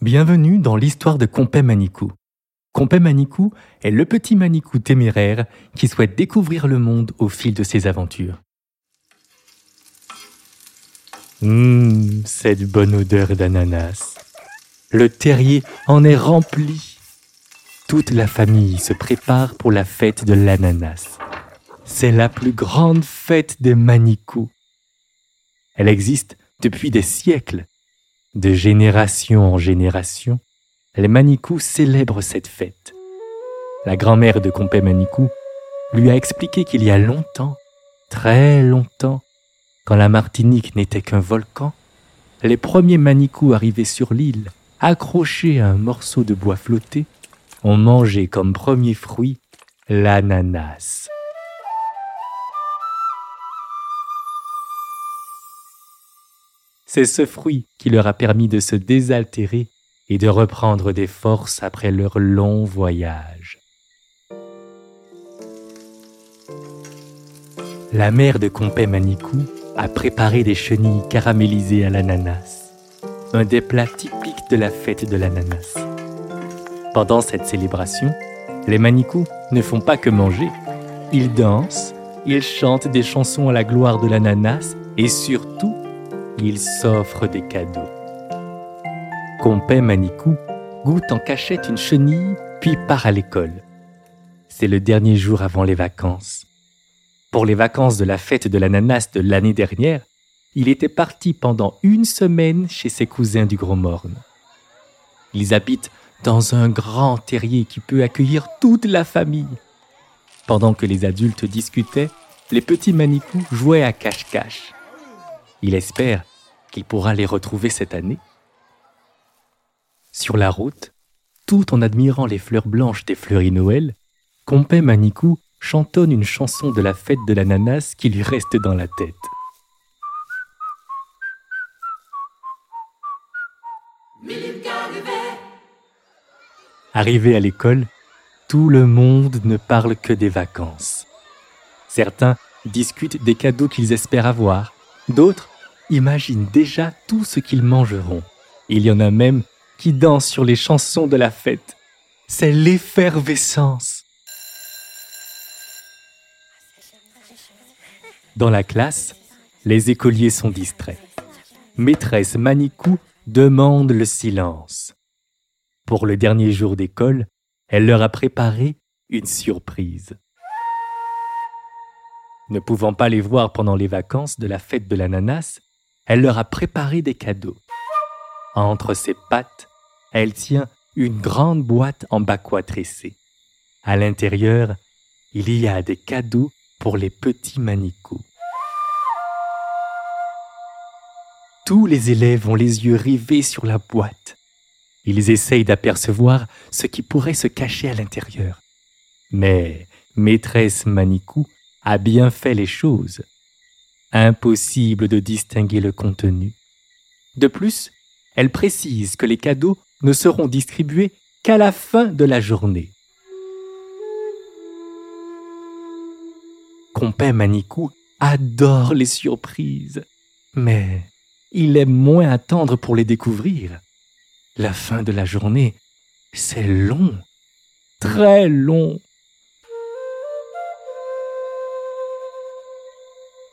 Bienvenue dans l'histoire de Compé Manicou. Compé Manicou est le petit Manicou téméraire qui souhaite découvrir le monde au fil de ses aventures. Hum, cette bonne odeur d'ananas. Le terrier en est rempli. Toute la famille se prépare pour la fête de l'ananas. C'est la plus grande fête des Manicous. Elle existe depuis des siècles. De génération en génération, les Manicous célèbrent cette fête. La grand-mère de Compé Manicou lui a expliqué qu'il y a longtemps, très longtemps, quand la Martinique n'était qu'un volcan, les premiers Manicous arrivés sur l'île, accrochés à un morceau de bois flotté, ont mangé comme premier fruit l'ananas. C'est ce fruit qui leur a permis de se désaltérer et de reprendre des forces après leur long voyage. La mère de Compé Manicou a préparé des chenilles caramélisées à l'ananas, un des plats typiques de la fête de l'ananas. Pendant cette célébration, les Manicous ne font pas que manger, ils dansent, ils chantent des chansons à la gloire de l'ananas et surtout, ils s'offrent des cadeaux. Compé Manicou goûte en cachette une chenille, puis part à l'école. C'est le dernier jour avant les vacances. Pour les vacances de la fête de l'ananas de l'année dernière, il était parti pendant une semaine chez ses cousins du Gros Morne. Ils habitent dans un grand terrier qui peut accueillir toute la famille. Pendant que les adultes discutaient, les petits Manicous jouaient à cache-cache. Il espère qu'il pourra les retrouver cette année. Sur la route, tout en admirant les fleurs blanches des fleuries Noël, Compé Manicou chantonne une chanson de la fête de l'ananas qui lui reste dans la tête. Arrivé à l'école, tout le monde ne parle que des vacances. Certains discutent des cadeaux qu'ils espèrent avoir, d'autres imaginent déjà tout ce qu'ils mangeront. Il y en a même qui dansent sur les chansons de la fête. C'est l'effervescence. Dans la classe, les écoliers sont distraits. Maîtresse Manicou demande le silence. Pour le dernier jour d'école, elle leur a préparé une surprise. Ne pouvant pas les voir pendant les vacances de la fête de l'ananas, elle leur a préparé des cadeaux. Entre ses pattes, elle tient une grande boîte en bacois tressé. À l'intérieur, il y a des cadeaux pour les petits Manicous. Tous les élèves ont les yeux rivés sur la boîte. Ils essayent d'apercevoir ce qui pourrait se cacher à l'intérieur. Mais maîtresse Manicou a bien fait les choses. Impossible de distinguer le contenu. De plus, elle précise que les cadeaux ne seront distribués qu'à la fin de la journée. Compé Manicou adore les surprises, mais il aime moins attendre pour les découvrir. La fin de la journée, c'est long, très long.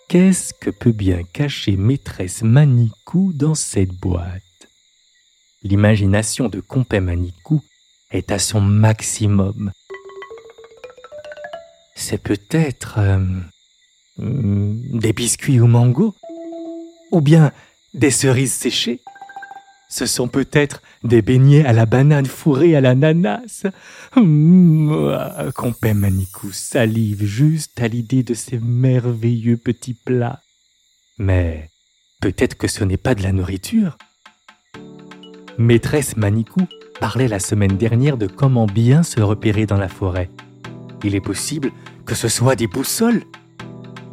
Qu'est-ce que peut bien cacher maîtresse Manicou dans cette boîte? L'imagination de Compé Manicou est à son maximum. C'est peut-être euh, hmm, des biscuits au mango Ou bien des cerises séchées Ce sont peut-être des beignets à la banane fourrée à l'ananas Mmh, Compé Manicou salive juste à l'idée de ces merveilleux petits plats. Mais peut-être que ce n'est pas de la nourriture Maîtresse Manicou parlait la semaine dernière de comment bien se repérer dans la forêt. Il est possible que ce soit des boussoles.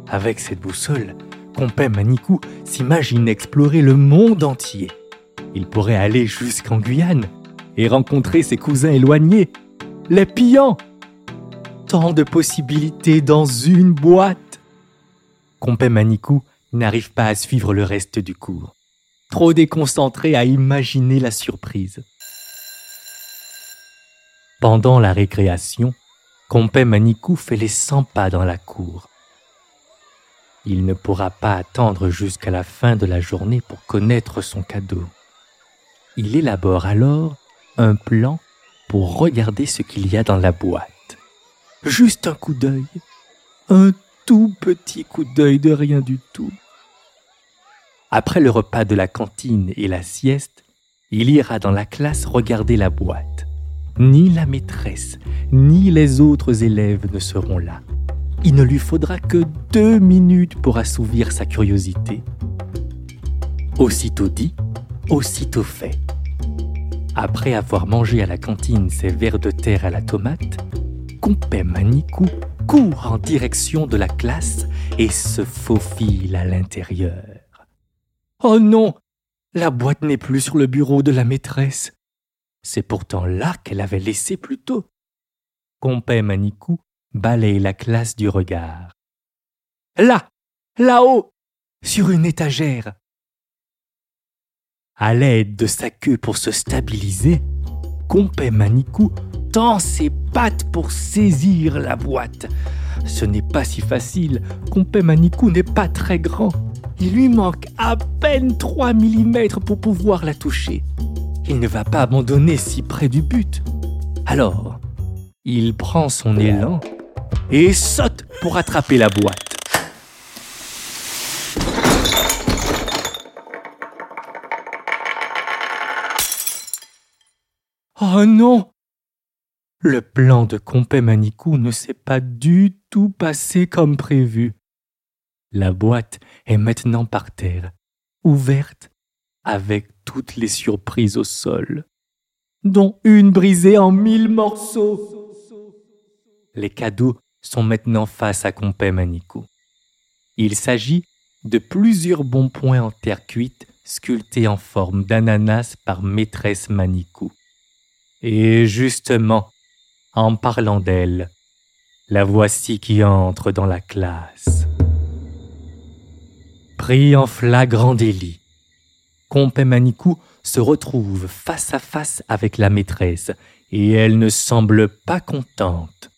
Avec cette boussole, Compé Manikou s'imagine explorer le monde entier. Il pourrait aller jusqu'en Guyane et rencontrer ses cousins éloignés, les pillants. Tant de possibilités dans une boîte. Compé Manikou n'arrive pas à suivre le reste du cours, trop déconcentré à imaginer la surprise. Pendant la récréation, Compé Manikou fait les 100 pas dans la cour. Il ne pourra pas attendre jusqu'à la fin de la journée pour connaître son cadeau. Il élabore alors un plan pour regarder ce qu'il y a dans la boîte. Juste un coup d'œil, un tout petit coup d'œil de rien du tout. Après le repas de la cantine et la sieste, il ira dans la classe regarder la boîte. Ni la maîtresse, ni les autres élèves ne seront là. Il ne lui faudra que deux minutes pour assouvir sa curiosité. Aussitôt dit, aussitôt fait. Après avoir mangé à la cantine ses vers de terre à la tomate, Compé Manikou court en direction de la classe et se faufile à l'intérieur. Oh non La boîte n'est plus sur le bureau de la maîtresse. C'est pourtant là qu'elle avait laissé plus tôt. Compé Manikou balaye la classe du regard. Là Là-haut Sur une étagère À l'aide de sa queue pour se stabiliser, Compé Manikou tend ses pattes pour saisir la boîte. Ce n'est pas si facile, Compé Manikou n'est pas très grand. Il lui manque à peine 3 mm pour pouvoir la toucher. Il ne va pas abandonner si près du but. Alors, il prend son élan et saute pour attraper la boîte. Oh non Le plan de Compé Manikou ne s'est pas du tout passé comme prévu. La boîte est maintenant par terre, ouverte, avec toutes les surprises au sol, dont une brisée en mille morceaux. Les cadeaux sont maintenant face à Compé Manikou. Il s'agit de plusieurs bons points en terre cuite sculptés en forme d'ananas par maîtresse Manikou. Et justement, en parlant d'elle, la voici qui entre dans la classe. Pris en flagrant délit, Compé Manikou se retrouve face à face avec la maîtresse et elle ne semble pas contente.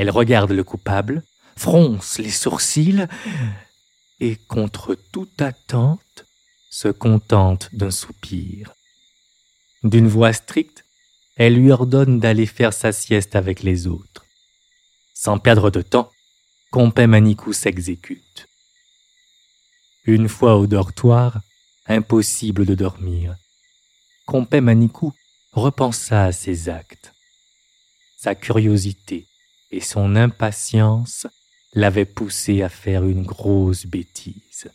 Elle regarde le coupable, fronce les sourcils et, contre toute attente, se contente d'un soupir. D'une voix stricte, elle lui ordonne d'aller faire sa sieste avec les autres. Sans perdre de temps, Compé Manikou s'exécute. Une fois au dortoir, impossible de dormir. Compé Manikou repensa à ses actes. Sa curiosité et son impatience l'avaient poussé à faire une grosse bêtise.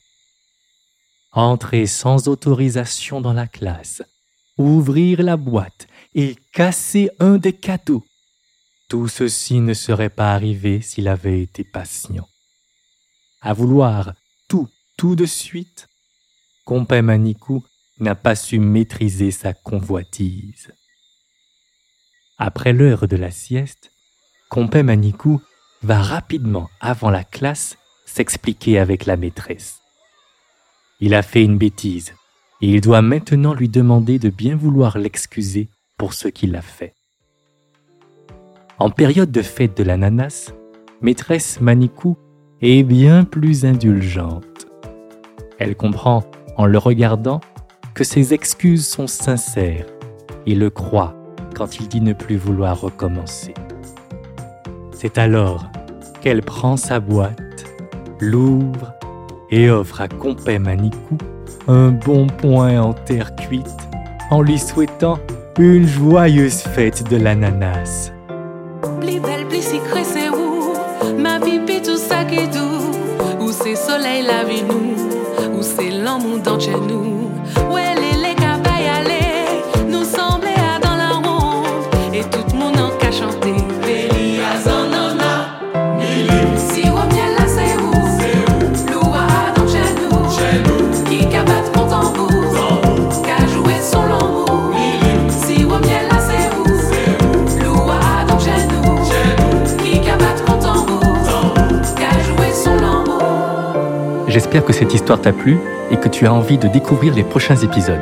Entrer sans autorisation dans la classe, ouvrir la boîte et casser un des cadeaux. Tout ceci ne serait pas arrivé s'il avait été patient. À vouloir tout, tout de suite, Compé Manikou n'a pas su maîtriser sa convoitise. Après l'heure de la sieste, Compé Manikou va rapidement avant la classe s'expliquer avec la maîtresse. Il a fait une bêtise et il doit maintenant lui demander de bien vouloir l'excuser pour ce qu'il a fait. En période de fête de l'ananas, maîtresse Manikou est bien plus indulgente. Elle comprend, en le regardant, que ses excuses sont sincères et le croit quand il dit ne plus vouloir recommencer. C'est alors qu'elle prend sa boîte, l'ouvre et offre à Compé Manikou un bon point en terre cuite en lui souhaitant une joyeuse fête de l'ananas. J'espère que cette histoire t'a plu et que tu as envie de découvrir les prochains épisodes.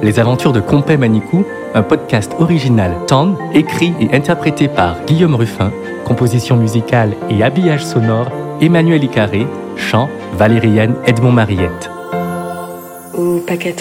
Les aventures de Compé Manicou, un podcast original Tan, écrit et interprété par Guillaume Ruffin, composition musicale et habillage sonore Emmanuel Icaré, chant Valériane Edmond Mariette. Au paquet